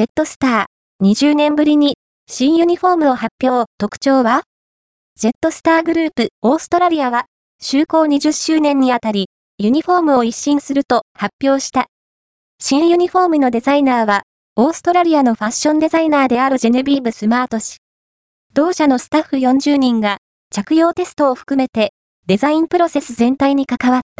ジェットスター、20年ぶりに新ユニフォームを発表。特徴はジェットスターグループオーストラリアは、就航20周年にあたり、ユニフォームを一新すると発表した。新ユニフォームのデザイナーは、オーストラリアのファッションデザイナーであるジェネビーブ・スマート氏。同社のスタッフ40人が、着用テストを含めて、デザインプロセス全体に関わった。